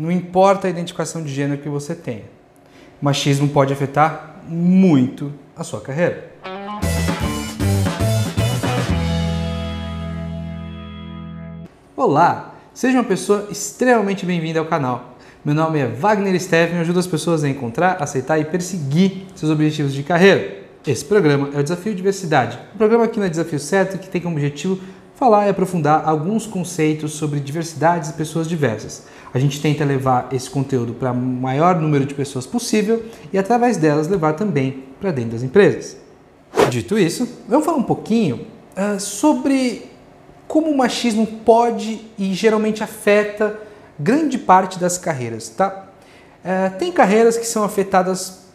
não importa a identificação de gênero que você tenha. Machismo pode afetar muito a sua carreira. Olá, seja uma pessoa extremamente bem-vinda ao canal. Meu nome é Wagner Steffen e ajudo as pessoas a encontrar, aceitar e perseguir seus objetivos de carreira. Esse programa é o Desafio Diversidade, um programa aqui na Desafio Certo que tem como objetivo falar e aprofundar alguns conceitos sobre diversidades e pessoas diversas. A gente tenta levar esse conteúdo para o maior número de pessoas possível e, através delas, levar também para dentro das empresas. Dito isso, vamos falar um pouquinho uh, sobre como o machismo pode e geralmente afeta grande parte das carreiras, tá? Uh, tem carreiras que são afetadas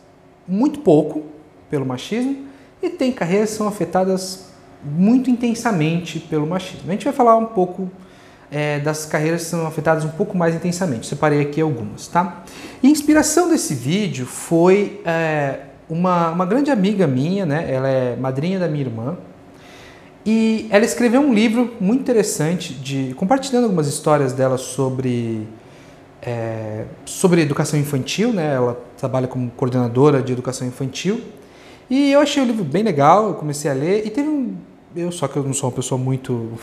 muito pouco pelo machismo e tem carreiras que são afetadas muito intensamente pelo machismo. A gente vai falar um pouco é, das carreiras que são afetadas um pouco mais intensamente. Separei aqui algumas, tá? E a inspiração desse vídeo foi é, uma, uma grande amiga minha, né? Ela é madrinha da minha irmã. E ela escreveu um livro muito interessante, de compartilhando algumas histórias dela sobre, é, sobre educação infantil. Né? Ela trabalha como coordenadora de educação infantil. E eu achei o livro bem legal, eu comecei a ler e teve um. Eu, só que eu não sou uma pessoa muito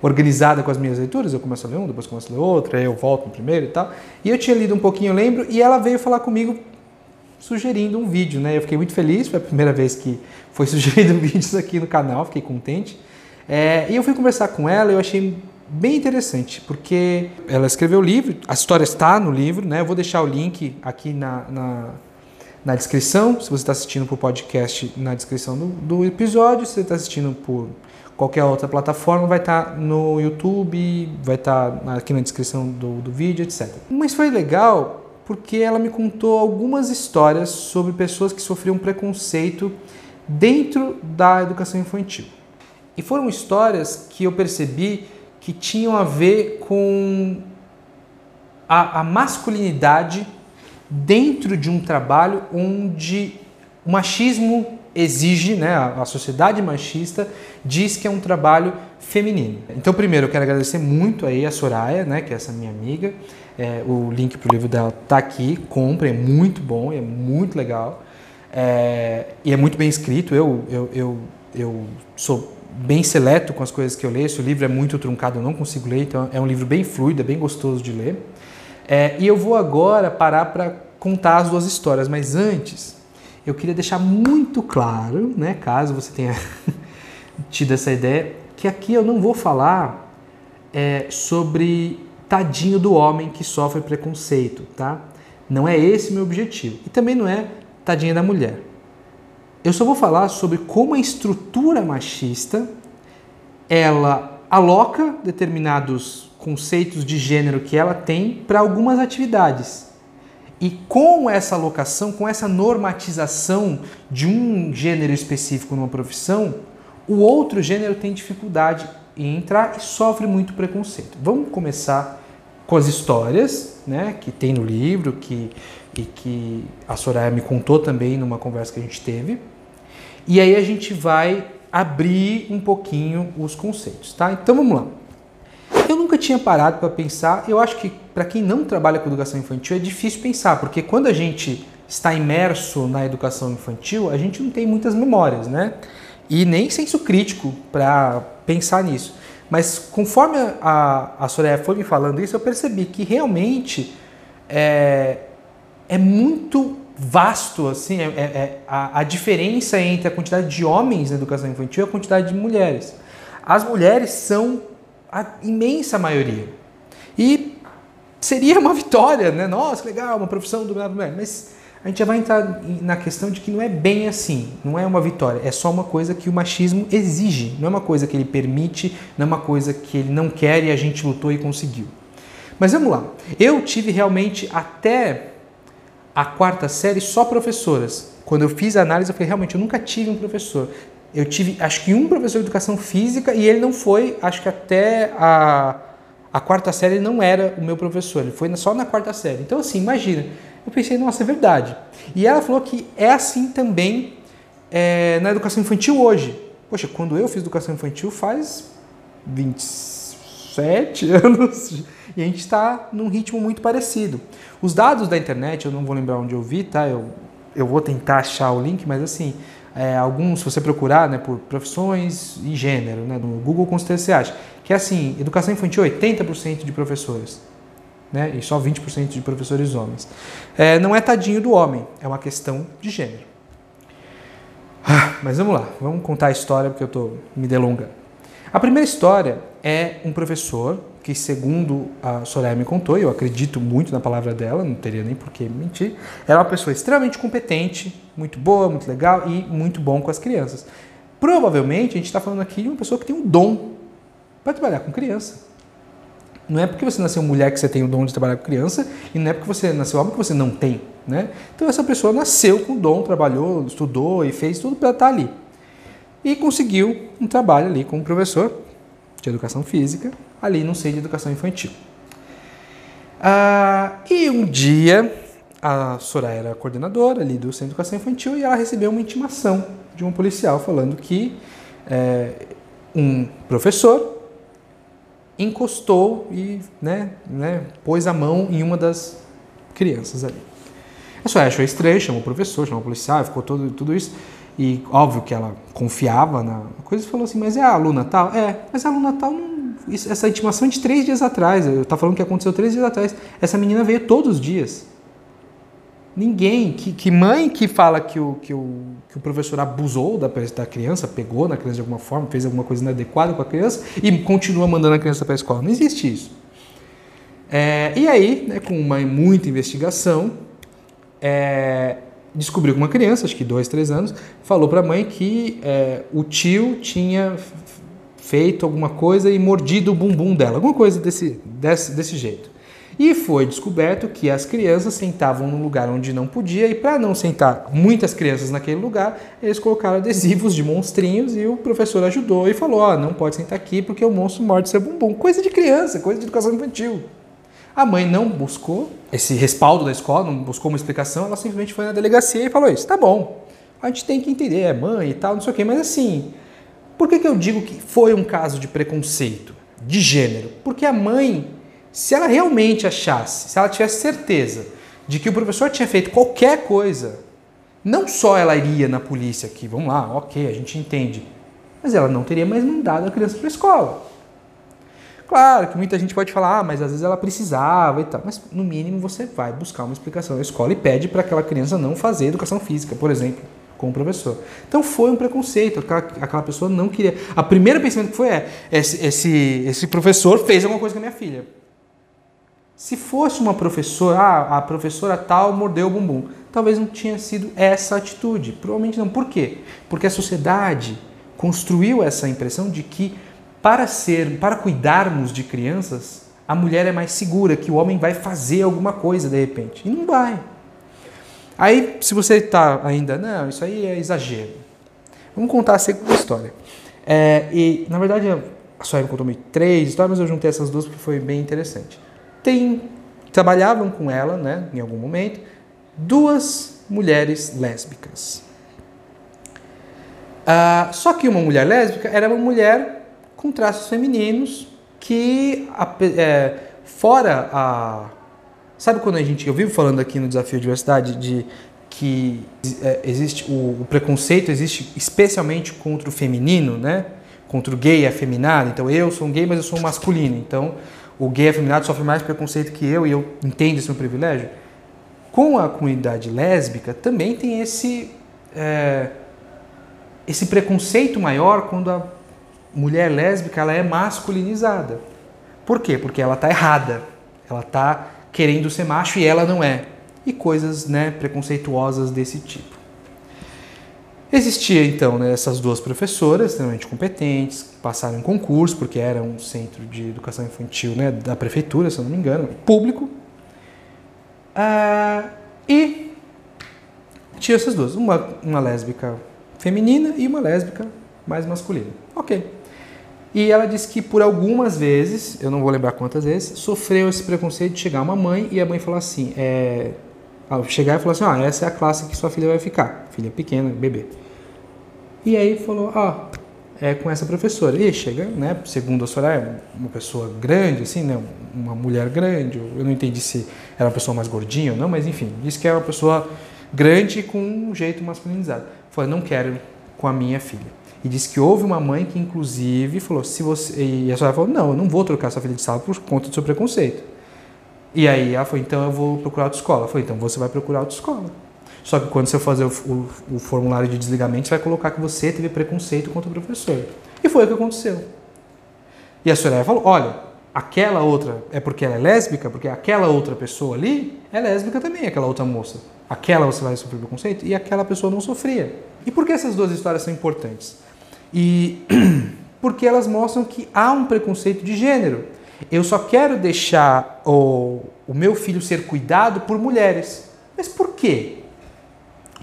organizada com as minhas leituras, eu começo a ler um, depois começo a ler outro, aí eu volto no primeiro e tal. E eu tinha lido um pouquinho, eu lembro, e ela veio falar comigo sugerindo um vídeo, né? Eu fiquei muito feliz, foi a primeira vez que foi sugerido vídeos aqui no canal, fiquei contente. É, e eu fui conversar com ela eu achei bem interessante, porque ela escreveu o livro, a história está no livro, né? Eu vou deixar o link aqui na, na na descrição, se você está assistindo por podcast, na descrição do, do episódio, se você está assistindo por qualquer outra plataforma, vai estar tá no YouTube, vai estar tá aqui na descrição do, do vídeo, etc. Mas foi legal porque ela me contou algumas histórias sobre pessoas que sofriam preconceito dentro da educação infantil. E foram histórias que eu percebi que tinham a ver com a, a masculinidade dentro de um trabalho onde o machismo exige, né, a sociedade machista diz que é um trabalho feminino. Então, primeiro, eu quero agradecer muito aí a Soraya, né, que é essa minha amiga. É, o link para o livro dela tá aqui, compre, é muito bom, é muito legal. É, e é muito bem escrito, eu, eu, eu, eu sou bem seleto com as coisas que eu leio, se o livro é muito truncado eu não consigo ler, então é um livro bem fluido, é bem gostoso de ler. É, e eu vou agora parar para contar as duas histórias, mas antes eu queria deixar muito claro, né, caso você tenha tido essa ideia, que aqui eu não vou falar é, sobre tadinho do homem que sofre preconceito, tá? Não é esse meu objetivo. E também não é tadinha da mulher. Eu só vou falar sobre como a estrutura machista ela aloca determinados conceitos de gênero que ela tem para algumas atividades. E com essa alocação, com essa normatização de um gênero específico numa profissão, o outro gênero tem dificuldade em entrar e sofre muito preconceito. Vamos começar com as histórias né, que tem no livro, que, e que a Soraya me contou também numa conversa que a gente teve. E aí a gente vai abrir um pouquinho os conceitos, tá? Então vamos lá. Eu nunca tinha parado para pensar, eu acho que para quem não trabalha com educação infantil é difícil pensar, porque quando a gente está imerso na educação infantil, a gente não tem muitas memórias, né? E nem senso crítico para pensar nisso. Mas conforme a, a Soraya foi me falando isso, eu percebi que realmente é, é muito vasto assim é, é, é a, a, diferença entre a quantidade de homens na educação infantil e a quantidade de mulheres. As mulheres são a imensa maioria. E seria uma vitória, né? Nossa, legal, uma profissão por mulher. Mas a gente já vai entrar na questão de que não é bem assim, não é uma vitória, é só uma coisa que o machismo exige, não é uma coisa que ele permite, não é uma coisa que ele não quer e a gente lutou e conseguiu. Mas vamos lá, eu tive realmente até a quarta série só professoras. Quando eu fiz a análise, eu falei, realmente, eu nunca tive um professor. Eu tive, acho que um professor de educação física e ele não foi, acho que até a, a quarta série não era o meu professor, ele foi só na quarta série. Então, assim, imagina. Eu pensei, nossa, é verdade. E ela falou que é assim também é, na educação infantil hoje. Poxa, quando eu fiz educação infantil faz 20, sete anos e a gente está num ritmo muito parecido. Os dados da internet, eu não vou lembrar onde eu vi, tá? Eu, eu vou tentar achar o link, mas assim, é, alguns, se você procurar né, por profissões e gênero, né, no Google com certeza você acha, que é assim, educação infantil 80% de professores, né, e só 20% de professores homens. É, não é tadinho do homem, é uma questão de gênero. Ah, mas vamos lá, vamos contar a história porque eu estou me delongando. A primeira história é um professor que, segundo a Soraya me contou, eu acredito muito na palavra dela, não teria nem por que mentir, era uma pessoa extremamente competente, muito boa, muito legal e muito bom com as crianças. Provavelmente a gente está falando aqui de uma pessoa que tem um dom para trabalhar com criança. Não é porque você nasceu mulher que você tem o dom de trabalhar com criança, e não é porque você nasceu homem que você não tem. Né? Então essa pessoa nasceu com dom, trabalhou, estudou e fez tudo para estar ali. E conseguiu um trabalho ali como professor de educação física, ali no centro de educação infantil. Ah, e um dia, a Soraya era coordenadora ali do centro de educação infantil e ela recebeu uma intimação de um policial falando que é, um professor encostou e né, né, pôs a mão em uma das crianças ali. A Soraya achou estranho, chamou o professor, chamou o policial, ficou todo, tudo isso. E óbvio que ela confiava na coisa e falou assim, mas é a aluna tal? É, mas a aluna tal não isso, essa intimação é de três dias atrás. Eu estava falando que aconteceu três dias atrás. Essa menina veio todos os dias. Ninguém, que, que mãe que fala que o, que, o, que o professor abusou da, da criança, pegou na criança de alguma forma, fez alguma coisa inadequada com a criança e continua mandando a criança para a escola. Não existe isso. É, e aí, né, com uma muita investigação, é, descobriu que uma criança, acho que dois, três anos, falou para a mãe que é, o tio tinha feito alguma coisa e mordido o bumbum dela, alguma coisa desse, desse, desse jeito. E foi descoberto que as crianças sentavam num lugar onde não podia, e para não sentar muitas crianças naquele lugar, eles colocaram adesivos de monstrinhos e o professor ajudou e falou: Ó, oh, não pode sentar aqui porque o monstro morde seu bumbum. Coisa de criança, coisa de educação infantil. A mãe não buscou esse respaldo da escola, não buscou uma explicação, ela simplesmente foi na delegacia e falou isso. Tá bom, a gente tem que entender, é mãe e tal, não sei o quê, mas assim, por que, que eu digo que foi um caso de preconceito, de gênero? Porque a mãe, se ela realmente achasse, se ela tivesse certeza de que o professor tinha feito qualquer coisa, não só ela iria na polícia aqui, vamos lá, ok, a gente entende, mas ela não teria mais mandado a criança para a escola. Claro que muita gente pode falar, ah, mas às vezes ela precisava e tal. Mas no mínimo você vai buscar uma explicação na escola e pede para aquela criança não fazer educação física, por exemplo com o professor. Então foi um preconceito, aquela, aquela pessoa não queria. A primeira pensamento que foi é: esse, esse, esse professor fez alguma coisa com a minha filha. Se fosse uma professora, ah, a professora tal mordeu o bumbum, talvez não tinha sido essa atitude. Provavelmente não. Por quê? Porque a sociedade construiu essa impressão de que para ser, para cuidarmos de crianças, a mulher é mais segura, que o homem vai fazer alguma coisa de repente. E não vai. Aí, se você está ainda, não, isso aí é exagero. Vamos contar a segunda história. É, e, na verdade, a Sueli contou três histórias, mas eu juntei essas duas porque foi bem interessante. Tem, trabalhavam com ela, né, em algum momento, duas mulheres lésbicas. Ah, só que uma mulher lésbica era uma mulher com traços femininos que, é, fora a Sabe quando a gente, eu vivo falando aqui no Desafio de Diversidade de que é, existe o, o, preconceito existe especialmente contra o feminino, né? Contra o gay afeminado. Então eu sou um gay, mas eu sou um masculino. Então o gay afeminado sofre mais preconceito que eu e eu entendo esse meu privilégio. Com a comunidade lésbica também tem esse é, esse preconceito maior quando a mulher lésbica ela é masculinizada. Por quê? Porque ela está errada. Ela está querendo ser macho e ela não é. E coisas né, preconceituosas desse tipo. Existia então né, essas duas professoras extremamente competentes, passaram em concurso, porque era um centro de educação infantil né, da prefeitura, se eu não me engano, público. Ah, e tinha essas duas, uma, uma lésbica feminina e uma lésbica mais masculina. Ok. E ela disse que por algumas vezes, eu não vou lembrar quantas vezes, sofreu esse preconceito de chegar uma mãe e a mãe falou assim, é, chegar e falar assim, ah, essa é a classe que sua filha vai ficar, filha pequena, bebê. E aí falou, ah, é com essa professora. E chega, né, segundo a Soraya, uma pessoa grande, assim, né, uma mulher grande. Eu não entendi se era uma pessoa mais gordinha ou não, mas enfim, disse que é uma pessoa grande com um jeito masculinizado. Falei, não quero com a minha filha. E disse que houve uma mãe que, inclusive, falou: se você. E a senhora falou: não, eu não vou trocar sua filha de sala por conta do seu preconceito. E aí ela falou: então eu vou procurar outra escola. Falei: então você vai procurar outra escola. Só que quando você fazer o, o, o, formulário de desligamento, você vai colocar que você teve preconceito contra o professor. E foi o que aconteceu. E a senhora falou: olha, aquela outra é porque ela é lésbica, porque aquela outra pessoa ali é lésbica também, aquela outra moça. Aquela você vai sofrer preconceito e aquela pessoa não sofria. E por que essas duas histórias são importantes? E porque elas mostram que há um preconceito de gênero. Eu só quero deixar o, o meu filho ser cuidado por mulheres. Mas por quê?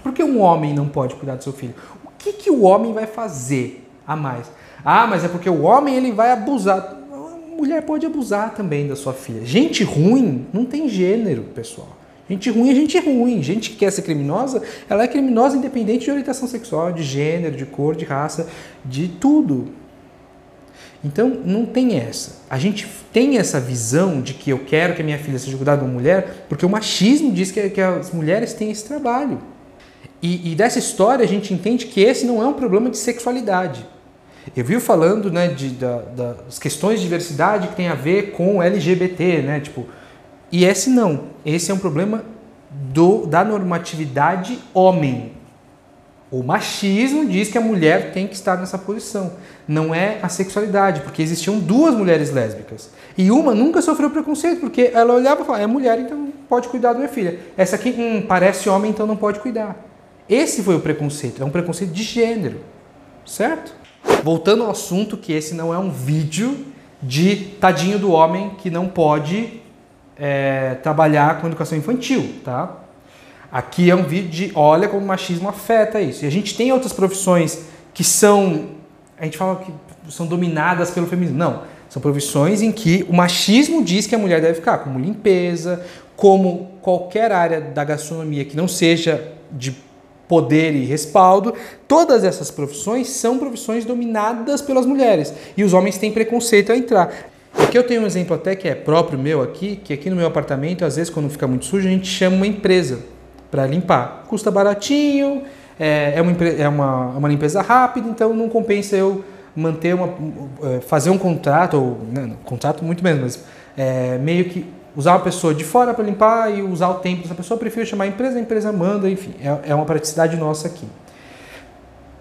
Por que um homem não pode cuidar do seu filho? O que, que o homem vai fazer a mais? Ah, mas é porque o homem ele vai abusar. A mulher pode abusar também da sua filha. Gente ruim não tem gênero, pessoal. Gente ruim é gente ruim. Gente que quer ser criminosa, ela é criminosa independente de orientação sexual, de gênero, de cor, de raça, de tudo. Então, não tem essa. A gente tem essa visão de que eu quero que a minha filha seja cuidada de uma mulher, porque o machismo diz que, que as mulheres têm esse trabalho. E, e, dessa história a gente entende que esse não é um problema de sexualidade. Eu vi falando né, de, da, das questões de diversidade que tem a ver com LGBT, né? Tipo, e esse não. Esse é um problema do, da normatividade homem. O machismo diz que a mulher tem que estar nessa posição. Não é a sexualidade, porque existiam duas mulheres lésbicas. E uma nunca sofreu preconceito, porque ela olhava e falava: é mulher, então pode cuidar da minha filha. Essa aqui hum, parece homem, então não pode cuidar. Esse foi o preconceito, é um preconceito de gênero, certo? Voltando ao assunto, que esse não é um vídeo de tadinho do homem que não pode é, trabalhar com educação infantil, tá? Aqui é um vídeo de olha como o machismo afeta isso. E a gente tem outras profissões que são, a gente fala que são dominadas pelo feminismo. Não, são profissões em que o machismo diz que a mulher deve ficar, como limpeza, como qualquer área da gastronomia que não seja de poder e respaldo, todas essas profissões são profissões dominadas pelas mulheres e os homens têm preconceito a entrar. Aqui eu tenho um exemplo até que é próprio meu aqui, que aqui no meu apartamento, às vezes quando fica muito sujo, a gente chama uma empresa para limpar. Custa baratinho, é, é, uma, é uma, uma limpeza rápida, então não compensa eu manter uma, é, fazer um contrato, ou não, não, contrato muito menos, mas é, meio que usar uma pessoa de fora para limpar e usar o tempo dessa pessoa, eu prefiro chamar a empresa, a empresa manda, enfim, é, é uma praticidade nossa aqui.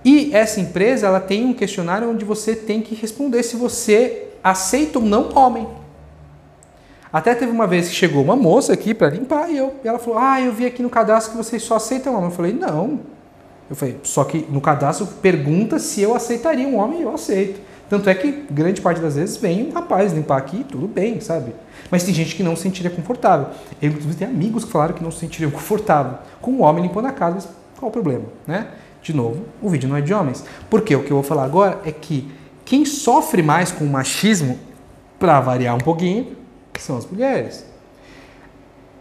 E essa empresa, ela tem um questionário onde você tem que responder se você aceita ou não homem. Até teve uma vez que chegou uma moça aqui para limpar e, eu, e ela falou: Ah, eu vi aqui no cadastro que vocês só aceitam homem. Eu falei: Não. Eu falei: Só que no cadastro pergunta se eu aceitaria um homem e eu aceito. Tanto é que grande parte das vezes vem um rapaz limpar aqui, tudo bem, sabe? Mas tem gente que não se sentiria confortável. Eu, inclusive, tenho amigos que falaram que não se sentiriam confortável com um homem limpando a casa. Mas qual o problema, né? De novo, o vídeo não é de homens. Porque o que eu vou falar agora é que quem sofre mais com o machismo, para variar um pouquinho, são as mulheres.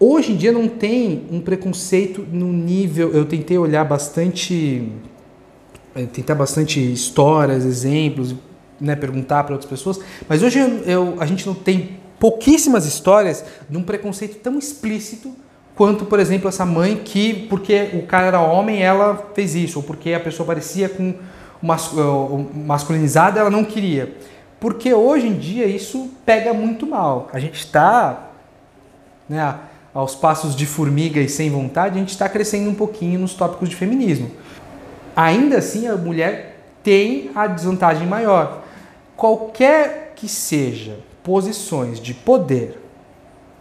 Hoje em dia não tem um preconceito no nível. Eu tentei olhar bastante. Eh, tentar bastante histórias, exemplos, né, perguntar para outras pessoas, mas hoje eu, eu, a gente não tem pouquíssimas histórias de um preconceito tão explícito quanto, por exemplo, essa mãe que, porque o cara era homem, ela fez isso, ou porque a pessoa parecia com masculinizada, ela não queria. Porque hoje em dia isso pega muito mal. A gente está, né, aos passos de formiga e sem vontade, a gente está crescendo um pouquinho nos tópicos de feminismo. Ainda assim, a mulher tem a desvantagem maior. Qualquer que seja posições de poder,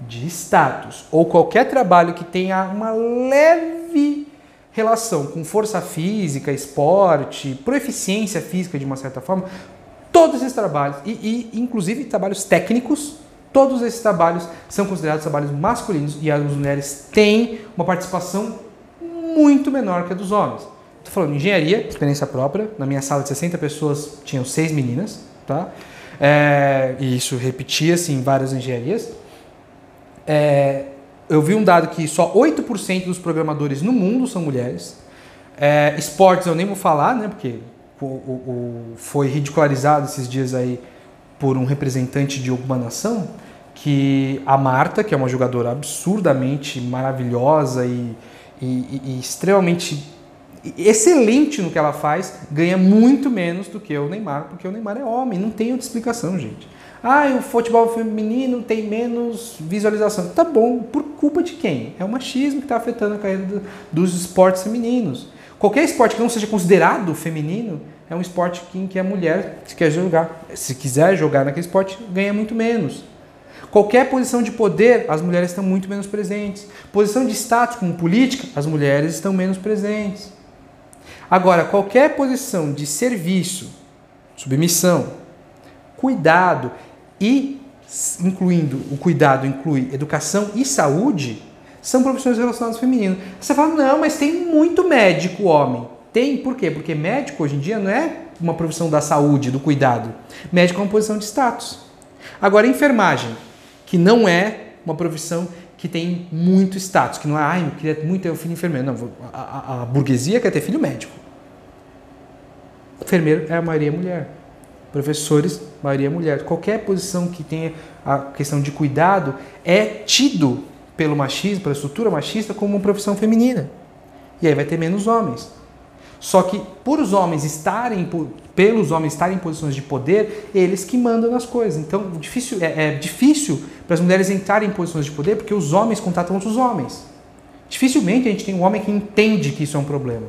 de status ou qualquer trabalho que tenha uma leve relação com força física, esporte, proficiência física de uma certa forma, todos esses trabalhos, e, e inclusive trabalhos técnicos, todos esses trabalhos são considerados trabalhos masculinos e as mulheres têm uma participação muito menor que a dos homens. Estou falando de engenharia, experiência própria. Na minha sala de 60 pessoas tinham seis meninas, tá? é, e isso repetia-se em várias engenharias. É, eu vi um dado que só 8% dos programadores no mundo são mulheres. É, esportes eu nem vou falar, né? Porque o, o, foi ridicularizado esses dias aí por um representante de alguma nação, que a Marta, que é uma jogadora absurdamente maravilhosa e, e, e extremamente excelente no que ela faz, ganha muito menos do que o Neymar, porque o Neymar é homem, não tem outra explicação, gente. Ah, o futebol feminino tem menos visualização. Tá bom, por culpa de quem? É o machismo que está afetando a carreira do, dos esportes femininos. Qualquer esporte que não seja considerado feminino é um esporte em que a mulher, se quer jogar, se quiser jogar naquele esporte, ganha muito menos. Qualquer posição de poder, as mulheres estão muito menos presentes. Posição de status, como política, as mulheres estão menos presentes. Agora, qualquer posição de serviço, submissão, cuidado e incluindo o cuidado inclui educação e saúde, são profissões relacionadas ao feminino. Você fala, não, mas tem muito médico homem. Tem, por quê? Porque médico hoje em dia não é uma profissão da saúde, do cuidado. Médico é uma posição de status. Agora, enfermagem, que não é uma profissão que tem muito status, que não é, ai, eu queria muito ter um filho enfermeiro. Não, a, a, a burguesia quer ter filho médico. Enfermeiro é a maioria mulher. Professores, maioria mulher. Qualquer posição que tenha a questão de cuidado é tido pelo machismo, pela estrutura machista, como uma profissão feminina. E aí vai ter menos homens. Só que por os homens estarem, pelos homens estarem em posições de poder, eles que mandam nas coisas. Então difícil, é, é difícil para as mulheres entrarem em posições de poder porque os homens contatam outros homens. Dificilmente a gente tem um homem que entende que isso é um problema.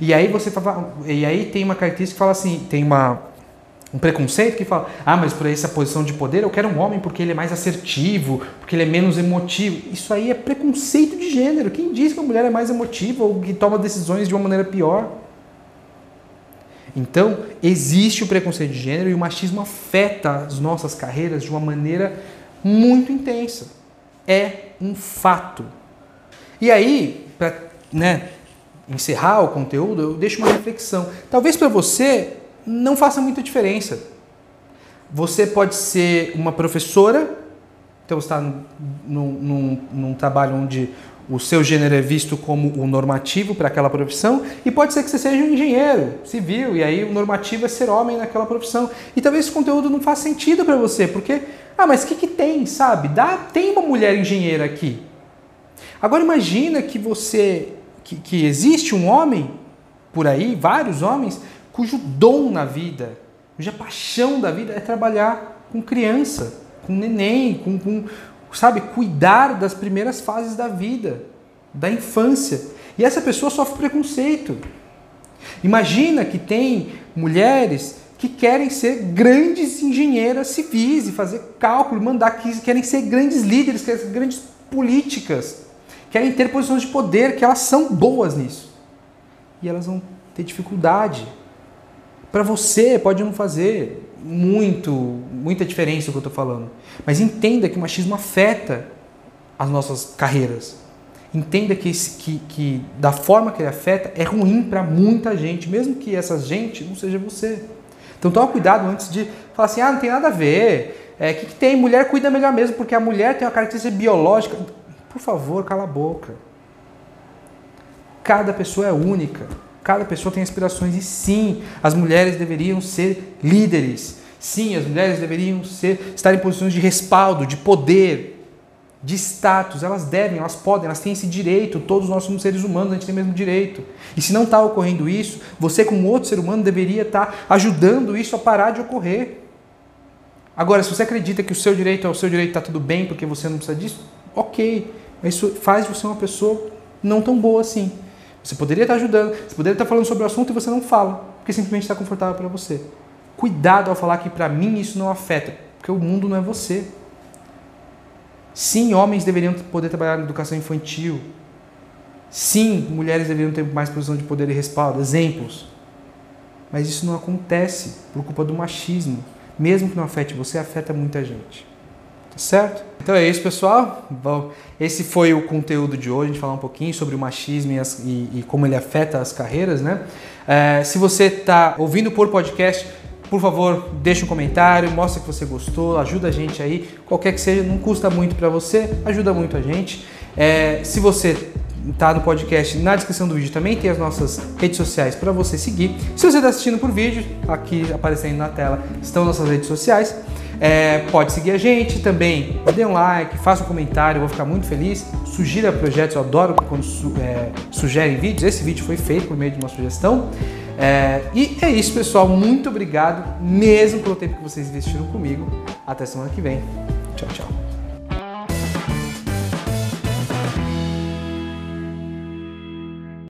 E aí você e aí tem uma característica que fala assim, tem uma um preconceito que fala, ah, mas por essa posição de poder eu quero um homem porque ele é mais assertivo, porque ele é menos emotivo. Isso aí é preconceito de gênero. Quem diz que a mulher é mais emotiva ou que toma decisões de uma maneira pior? Então, existe o preconceito de gênero e o machismo afeta as nossas carreiras de uma maneira muito intensa. É um fato. E aí, para né, encerrar o conteúdo, eu deixo uma reflexão. Talvez para você não faça muita diferença. Você pode ser uma professora, então está num, num, num trabalho onde o seu gênero é visto como o normativo para aquela profissão, e pode ser que você seja um engenheiro civil, e aí o normativo é ser homem naquela profissão. E talvez esse conteúdo não faça sentido para você, porque, ah, mas o que, que tem, sabe? Dá, tem uma mulher engenheira aqui. Agora imagina que você, que, que existe um homem por aí, vários homens, cujo dom na vida, cuja paixão da vida é trabalhar com criança, com neném, com, com sabe, cuidar das primeiras fases da vida, da infância. E essa pessoa sofre preconceito. Imagina que tem mulheres que querem ser grandes engenheiras civis e fazer cálculo, mandar que querem ser grandes líderes, querem ser grandes políticas, querem ter posições de poder, que elas são boas nisso. E elas vão ter dificuldade para você pode não fazer muito, muita diferença o que eu estou falando. Mas entenda que o machismo afeta as nossas carreiras. Entenda que, que, que da forma que ele afeta é ruim para muita gente, mesmo que essa gente não seja você. Então toma cuidado antes de falar assim, ah, não tem nada a ver. É, que, que tem? Mulher cuida melhor mesmo, porque a mulher tem uma característica biológica. Por favor, cala a boca. Cada pessoa é única. Cada pessoa tem aspirações e sim, as mulheres deveriam ser líderes. Sim, as mulheres deveriam ser, estar em posições de respaldo, de poder, de status. Elas devem, elas podem, elas têm esse direito. Todos nós somos seres humanos, a gente tem o mesmo direito. E se não está ocorrendo isso, você, como outro ser humano, deveria estar ajudando isso a parar de ocorrer. Agora, se você acredita que o seu direito é o seu direito, está tudo bem porque você não precisa disso, ok. Isso faz você uma pessoa não tão boa assim. Você poderia estar ajudando, você poderia estar falando sobre o assunto e você não fala, porque simplesmente está confortável para você. Cuidado ao falar que para mim isso não afeta, porque o mundo não é você. Sim, homens deveriam poder trabalhar na educação infantil. Sim, mulheres deveriam ter mais posição de poder e respaldo, exemplos. Mas isso não acontece por culpa do machismo. Mesmo que não afete você, afeta muita gente. Tá certo? Então é isso, pessoal. Esse foi o conteúdo de hoje. A gente falar um pouquinho sobre o machismo e, as, e, e como ele afeta as carreiras, né? É, se você está ouvindo por podcast, por favor, deixe um comentário, mostra que você gostou, ajuda a gente aí. Qualquer que seja, não custa muito para você, ajuda muito a gente. É, se você tá no podcast, na descrição do vídeo também tem as nossas redes sociais para você seguir. Se você está assistindo por vídeo, aqui aparecendo na tela estão nossas redes sociais. É, pode seguir a gente também, dê um like, faça um comentário, eu vou ficar muito feliz. Sugira projetos, eu adoro quando su, é, sugerem vídeos. Esse vídeo foi feito por meio de uma sugestão. É, e é isso, pessoal. Muito obrigado mesmo pelo tempo que vocês investiram comigo. Até semana que vem. Tchau, tchau.